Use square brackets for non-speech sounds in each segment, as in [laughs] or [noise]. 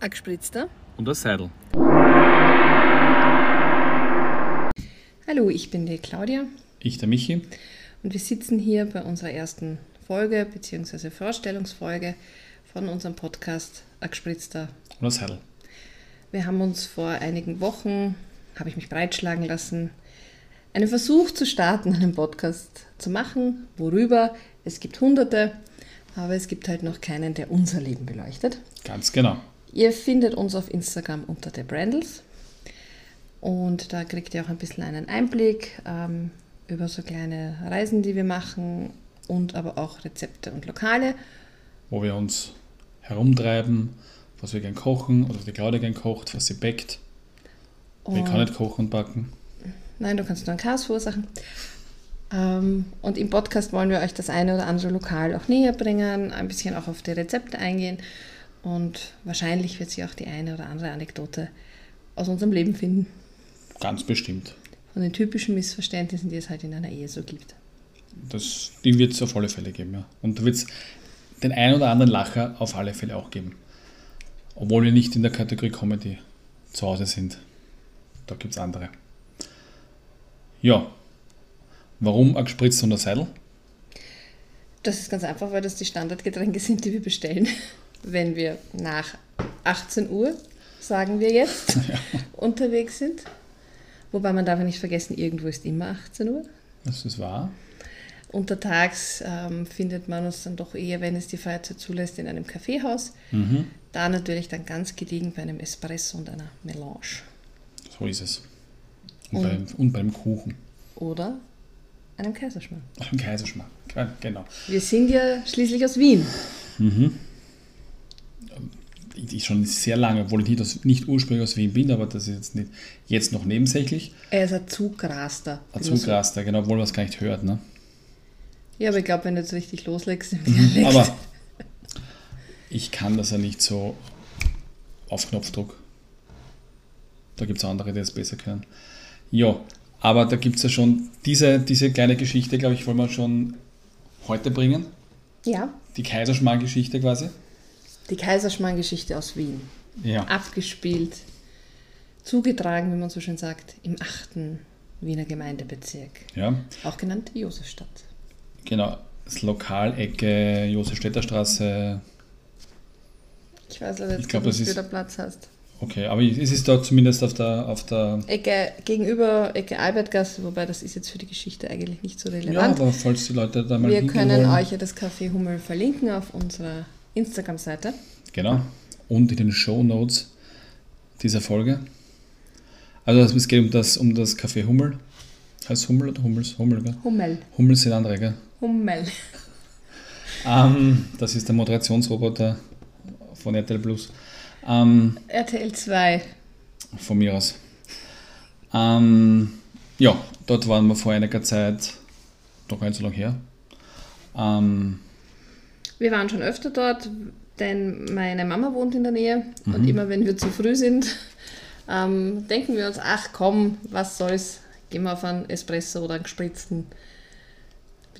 Ein gespritzter. Und ein Seidel. Hallo, ich bin die Claudia Ich, der Michi. und wir sitzen hier bei unserer ersten Folge bzw. Vorstellungsfolge von unserem Podcast Ein gespritzter. Und ein Seidel. Wir haben uns vor einigen Wochen, habe ich mich breitschlagen lassen, einen Versuch zu starten, einen Podcast zu machen. Worüber? Es gibt hunderte, aber es gibt halt noch keinen, der unser Leben beleuchtet. Ganz genau. Ihr findet uns auf Instagram unter der Brandles und da kriegt ihr auch ein bisschen einen Einblick ähm, über so kleine Reisen, die wir machen und aber auch Rezepte und Lokale. Wo wir uns herumtreiben, was wir gern kochen oder was die Claudia gern kocht, was sie backt. Ich Und- kann nicht kochen und backen. Nein, du kannst nur ein Chaos verursachen. Ähm, und im Podcast wollen wir euch das eine oder andere Lokal auch näher bringen, ein bisschen auch auf die Rezepte eingehen und wahrscheinlich wird sich auch die eine oder andere Anekdote aus unserem Leben finden. Ganz bestimmt. Von den typischen Missverständnissen, die es halt in einer Ehe so gibt. Das, die wird es auf alle Fälle geben, ja. Und da wird es den einen oder anderen Lacher auf alle Fälle auch geben. Obwohl wir nicht in der Kategorie Comedy zu Hause sind. Da gibt es andere. Ja. Warum ein gespritzt und ein Seidel? Das ist ganz einfach, weil das die Standardgetränke sind, die wir bestellen, wenn wir nach 18 Uhr, sagen wir jetzt, [laughs] unterwegs sind. Wobei man darf ja nicht vergessen, irgendwo ist immer 18 Uhr. Das ist wahr. Untertags ähm, findet man uns dann doch eher, wenn es die Freizeit zulässt, in einem Kaffeehaus. Mhm. Da natürlich dann ganz gediegen bei einem Espresso und einer Melange. So ist es. Und, Und- beim, und beim Kuchen. Oder einem Kaiserschmarrn. Im Kaiserschmarrn. Ge- Genau. Wir sind ja schließlich aus Wien. Ich, ich schon sehr lange, obwohl ich nicht, aus, nicht ursprünglich aus Wien bin, aber das ist jetzt nicht jetzt noch nebensächlich. Er ist ein Zugraster. Ein Zugraster, genau, obwohl man es gar nicht hört. Ne? Ja, aber ich glaube, wenn du jetzt richtig loslegst im Dialekt. Aber [laughs] ich kann das ja nicht so auf Knopfdruck. Da gibt es andere, die das besser können. Ja, aber da gibt es ja schon diese, diese kleine Geschichte, glaube ich, wollen wir schon heute bringen. ja, Die Kaiserschmarrn-Geschichte quasi. Die Kaiserschmarrn-Geschichte aus Wien. Ja. Abgespielt, zugetragen, wie man so schön sagt, im 8. Wiener Gemeindebezirk. ja. Auch genannt Josefstadt. Genau, das Lokalecke Josefstädter Straße. Ich weiß leider Ich jetzt glaub, nicht, wie da Platz hast. Okay, aber es ist da zumindest auf der, auf der Ecke gegenüber Ecke Albertgasse, wobei das ist jetzt für die Geschichte eigentlich nicht so ja, relevant. aber falls die Leute da mal Wir können wollen. euch ja das Café Hummel verlinken auf unserer Instagram-Seite. Genau. Und in den Show Notes dieser Folge. Also es geht um das, um das Café Hummel. Heißt Hummel oder Hummels? Hummel, gell? Hummel. Hummel sind andere, gell? Hummel. Ähm, das ist der Moderationsroboter von RTL Plus. Ähm, RTL 2. von mir aus. Ähm, ja, dort waren wir vor einiger Zeit, noch gar nicht so lange her. Ähm, Wir waren schon öfter dort, denn meine Mama wohnt in der Nähe und immer wenn wir zu früh sind, [laughs] ähm, denken wir uns, ach komm, was soll's, gehen wir auf einen Espresso oder einen gespritzten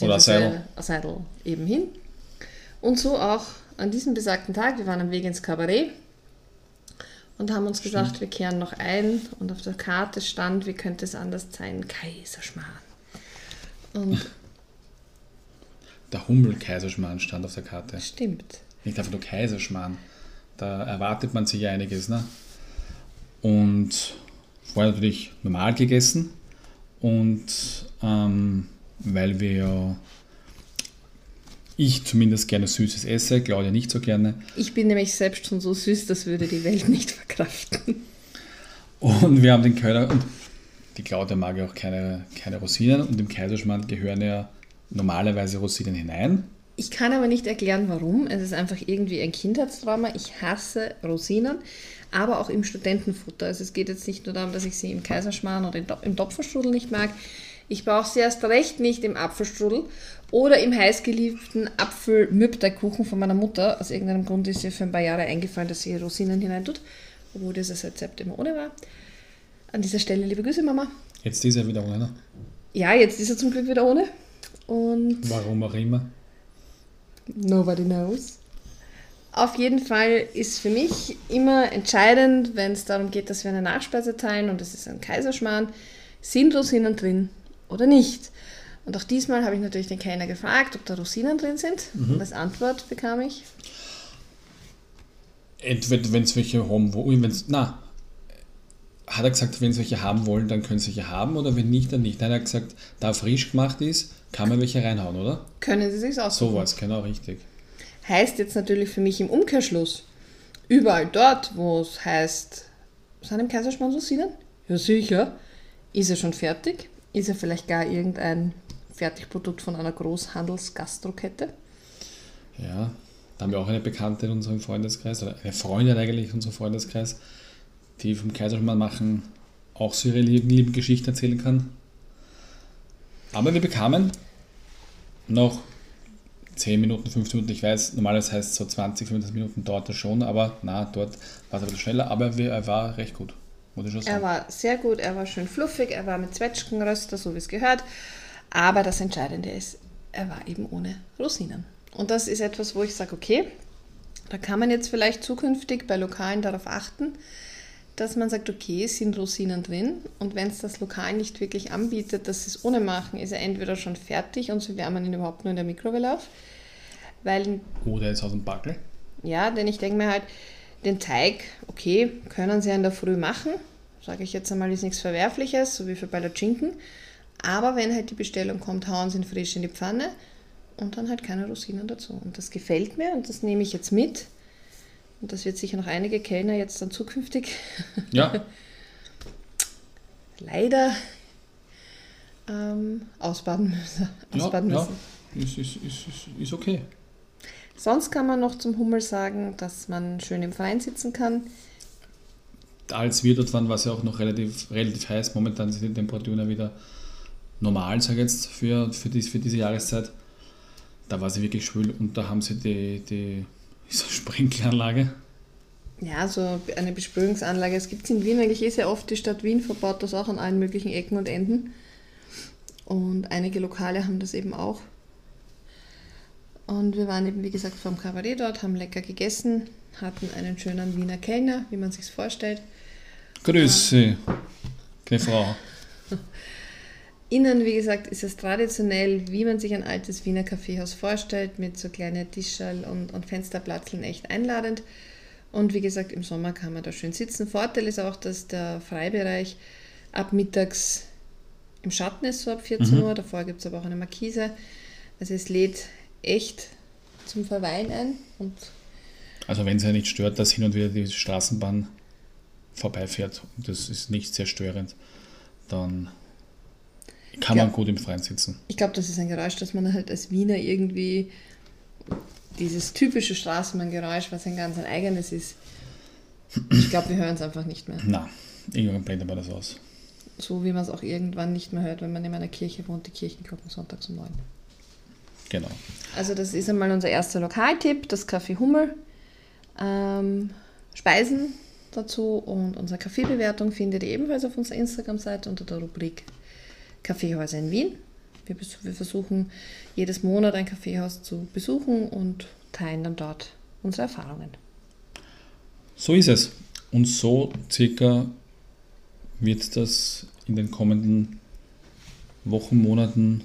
Oder Seidel. Seidel eben hin. Und so auch an diesem besagten Tag, wir waren am Weg ins Kabarett und haben uns gesagt, wir kehren noch ein und auf der Karte stand, wie könnte es anders sein, Kaiserschmarrn. Und [laughs] der Hummel-Kaiserschmarrn stand auf der Karte. stimmt. Nicht einfach nur Kaiserschmarrn. Da erwartet man sich ja einiges. Ne? Und vorher natürlich normal gegessen. Und ähm, weil wir ja, ich zumindest gerne Süßes esse, Claudia nicht so gerne. Ich bin nämlich selbst schon so süß, das würde die Welt nicht verkraften. Und wir haben den Kölner, und die Claudia mag ja auch keine, keine Rosinen. Und im Kaiserschmarrn gehören ja normalerweise Rosinen hinein. Ich kann aber nicht erklären, warum. Es ist einfach irgendwie ein Kindheitstrauma. Ich hasse Rosinen, aber auch im Studentenfutter. Also es geht jetzt nicht nur darum, dass ich sie im Kaiserschmarrn oder im Topferstrudel nicht mag. Ich brauche sie erst recht nicht im Apfelstrudel oder im heißgeliebten Apfel-Mürbteigkuchen von meiner Mutter. Aus irgendeinem Grund ist ihr für ein paar Jahre eingefallen, dass sie Rosinen hineintut, obwohl dieses Rezept immer ohne war. An dieser Stelle liebe Grüße, Mama. Jetzt ist er wieder ohne. Ne? Ja, jetzt ist er zum Glück wieder ohne. Und Warum auch immer. nobody knows. Auf jeden Fall ist für mich immer entscheidend, wenn es darum geht, dass wir eine Nachspeise teilen und es ist ein Kaiserschmarrn, sind Rosinen drin oder nicht? Und auch diesmal habe ich natürlich den Kellner gefragt, ob da Rosinen drin sind. Mhm. Und als Antwort bekam ich, Entweder, wenn es welche haben wollen, wenn's, na, hat er gesagt, wenn sie welche haben wollen, dann können sie welche haben oder wenn nicht, dann nicht. Nein, er hat gesagt, da frisch gemacht ist, kann man welche reinhauen, oder? können Sie sich aussuchen. So war es, genau, richtig. Heißt jetzt natürlich für mich im Umkehrschluss, überall dort, wo es heißt, sind im Kaiserschmarrn Rosinen? Ja, sicher. Ist er schon fertig? Ist er vielleicht gar irgendein Fertigprodukt von einer Großhandelsgastrokette? Ja, da haben wir auch eine Bekannte in unserem Freundeskreis, oder eine Freundin eigentlich in unserem Freundeskreis, die vom Kaiserschmarrn machen auch so ihre lieben, Geschichten erzählen kann. Aber wir bekamen noch 10 Minuten, 15 Minuten, ich weiß, normalerweise heißt es so 20, 25 Minuten dauert das schon, aber na, dort war es ein bisschen schneller, aber wir, er war recht gut, muss ich schon Er sagen. war sehr gut, er war schön fluffig, er war mit Zwetschgenröster, so wie es gehört. Aber das Entscheidende ist, er war eben ohne Rosinen. Und das ist etwas, wo ich sage, okay, da kann man jetzt vielleicht zukünftig bei Lokalen darauf achten, dass man sagt, okay, es sind Rosinen drin und wenn es das Lokal nicht wirklich anbietet, dass sie es ohne machen, ist er entweder schon fertig und sie wärmen ihn überhaupt nur in der Mikrowelle auf. Weil Oder jetzt aus dem Backel. ja, denn ich denke mir halt, den Teig, okay, können sie in der Früh machen. Sage ich jetzt einmal, ist nichts Verwerfliches, so wie für Palatschinken. Aber wenn halt die Bestellung kommt, hauen sie ihn frisch in die Pfanne und dann halt keine Rosinen dazu. Und das gefällt mir und das nehme ich jetzt mit. Und das wird sicher noch einige Kellner jetzt dann zukünftig Ja, [laughs] leider ähm, ausbaden müssen. ja, Ausbaden ja müssen. ist, ist, ist, ist, ist okay. Sonst kann man noch zum Hummel sagen, dass man schön im Freien sitzen kann. als wir dort waren, war es ja auch noch relativ, relativ heiß. Momentan sind die Temperaturen ja wieder normal, sage ich jetzt, für, für, dies, für diese Jahreszeit. Da war sie wirklich schwül und da haben sie die, die so Sprinkleranlage. Ja, so eine Besprühungsanlage. Es gibt es in Wien eigentlich eh sehr oft. Die Stadt Wien verbaut das auch an allen möglichen Ecken und Enden. Und einige Lokale haben das eben auch. Und wir waren eben, wie gesagt, vom Kabarett dort, haben lecker gegessen, hatten einen schönen Wiener Kellner, wie man sich vorstellt. Grüße, keine Frau. [laughs] Innen, wie gesagt, ist es traditionell, wie man sich ein altes Wiener Kaffeehaus vorstellt, mit so kleinen Tischall und, und Fensterplatzeln echt einladend. Und wie gesagt, im Sommer kann man da schön sitzen. Vorteil ist auch, dass der Freibereich ab mittags im Schatten ist, so ab 14 Uhr. Davor gibt es aber auch eine Markise. Also es lädt echt zum Verweilen ein. Und Also wenn es ja nicht stört, dass hin und wieder die Straßenbahn vorbeifährt das ist nicht sehr störend, dann kann Ja. man gut im Freien sitzen. ich glaube, das ist ein Geräusch, das man halt als Wiener irgendwie, dieses typische Straßenbahngeräusch, was ein ganz ein eigenes ist. Ich glaube, wir hören es einfach nicht mehr. Na, irgendwann blendet man das aus. So wie man es auch irgendwann nicht mehr hört, wenn man in einer Kirche wohnt, die Kirchenglocken sonntags um neun. Genau. Also das ist einmal unser erster Lokaltipp, das Café Hummel. Ähm, Speisen dazu und unsere Kaffeebewertung findet ihr ebenfalls auf unserer Instagram-Seite unter der Rubrik Kaffeehäuser in Wien. Wir, wir versuchen jedes Monat ein Kaffeehaus zu besuchen und teilen dann dort unsere Erfahrungen. So ist es. Und so circa wird das in den kommenden Wochen, Monaten,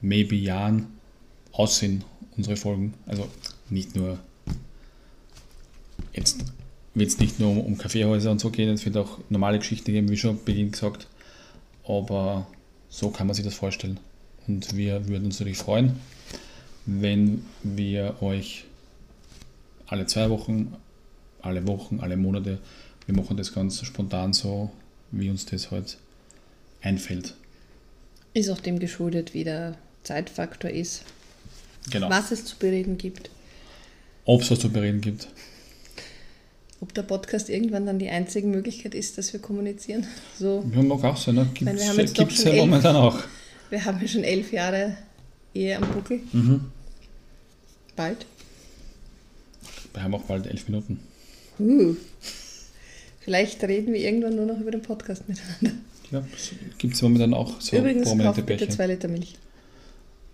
maybe Jahren aussehen, unsere Folgen. Also nicht nur, jetzt wird es nicht nur um, um Kaffeehäuser und so gehen, es wird auch normale Geschichten geben, wie schon Beginn gesagt. Aber so kann man sich das vorstellen. Und wir würden uns natürlich freuen, wenn wir euch alle zwei Wochen alle Wochen, alle Monate. Wir machen das ganz spontan so, wie uns das halt einfällt. Ist auch dem geschuldet, wie der Zeitfaktor ist, Genau. was es zu bereden gibt. Ob es was zu bereden gibt. Ob der Podcast irgendwann dann die einzige Möglichkeit ist, dass wir kommunizieren. So, Ja, mag auch sein, ne? Gibt es schon ja elf. momentan auch. wir haben ja schon elf Jahre Ehe am Buckel. Mhm. Bald. Wir haben auch bald elf Minuten. Uh. Vielleicht reden wir irgendwann nur noch über den Podcast miteinander. Ja, gibt es momentan auch so Übrigens, prominente kauft bitte Bärchen. zwei Liter Milch.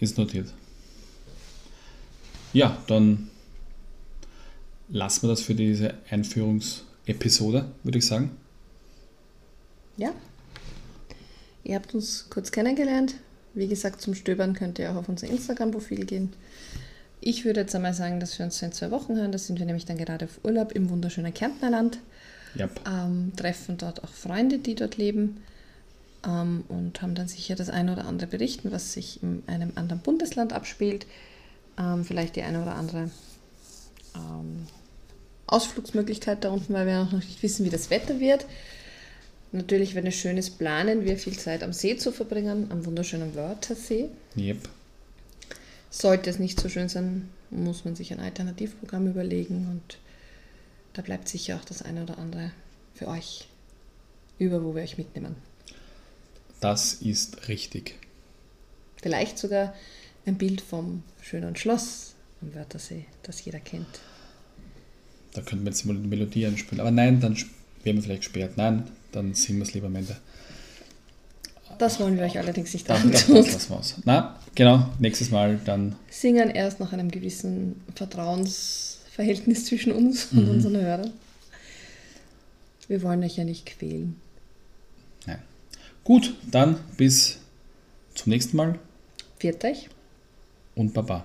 Ist notiert. Ja, dann lassen wir das für diese Einführungsepisode, würde ich sagen. Ja. Ihr habt uns kurz kennengelernt. Wie gesagt, zum Stöbern könnt ihr auch auf unser Instagram-Profil gehen. Ich würde jetzt einmal sagen, dass wir uns in zwei Wochen hören. Da sind wir nämlich dann gerade auf Urlaub im wunderschönen Kärntnerland. Yep. Ähm, treffen dort auch Freunde, die dort leben. Ähm, und haben dann sicher das eine oder andere berichten, was sich in einem anderen Bundesland abspielt. Ähm, vielleicht die eine oder andere ähm, Ausflugsmöglichkeit da unten, weil wir noch nicht wissen, wie das Wetter wird. Natürlich, wenn es schön ist, planen wir viel Zeit am See zu verbringen, am wunderschönen Wörthersee. Yep. Sollte es nicht so schön sein, muss man sich ein Alternativprogramm überlegen und da bleibt sicher auch das eine oder andere für euch über, wo wir euch mitnehmen. Das ist richtig. Vielleicht sogar ein Bild vom schönen Schloss am Wörthersee, das jeder kennt. Da könnten wir jetzt mal die Melodie einspielen. Aber nein, dann werden wir vielleicht gesperrt. Nein, dann singen wir es lieber am Ende. Das wollen wir euch allerdings nicht das, antun. das lassen wir aus. Na, genau, nächstes Mal dann. Singen erst nach einem gewissen Vertrauensverhältnis zwischen uns und unseren Hörern. Wir wollen euch ja nicht quälen. Nein. Gut, dann bis zum nächsten Mal Viert euch. und Baba.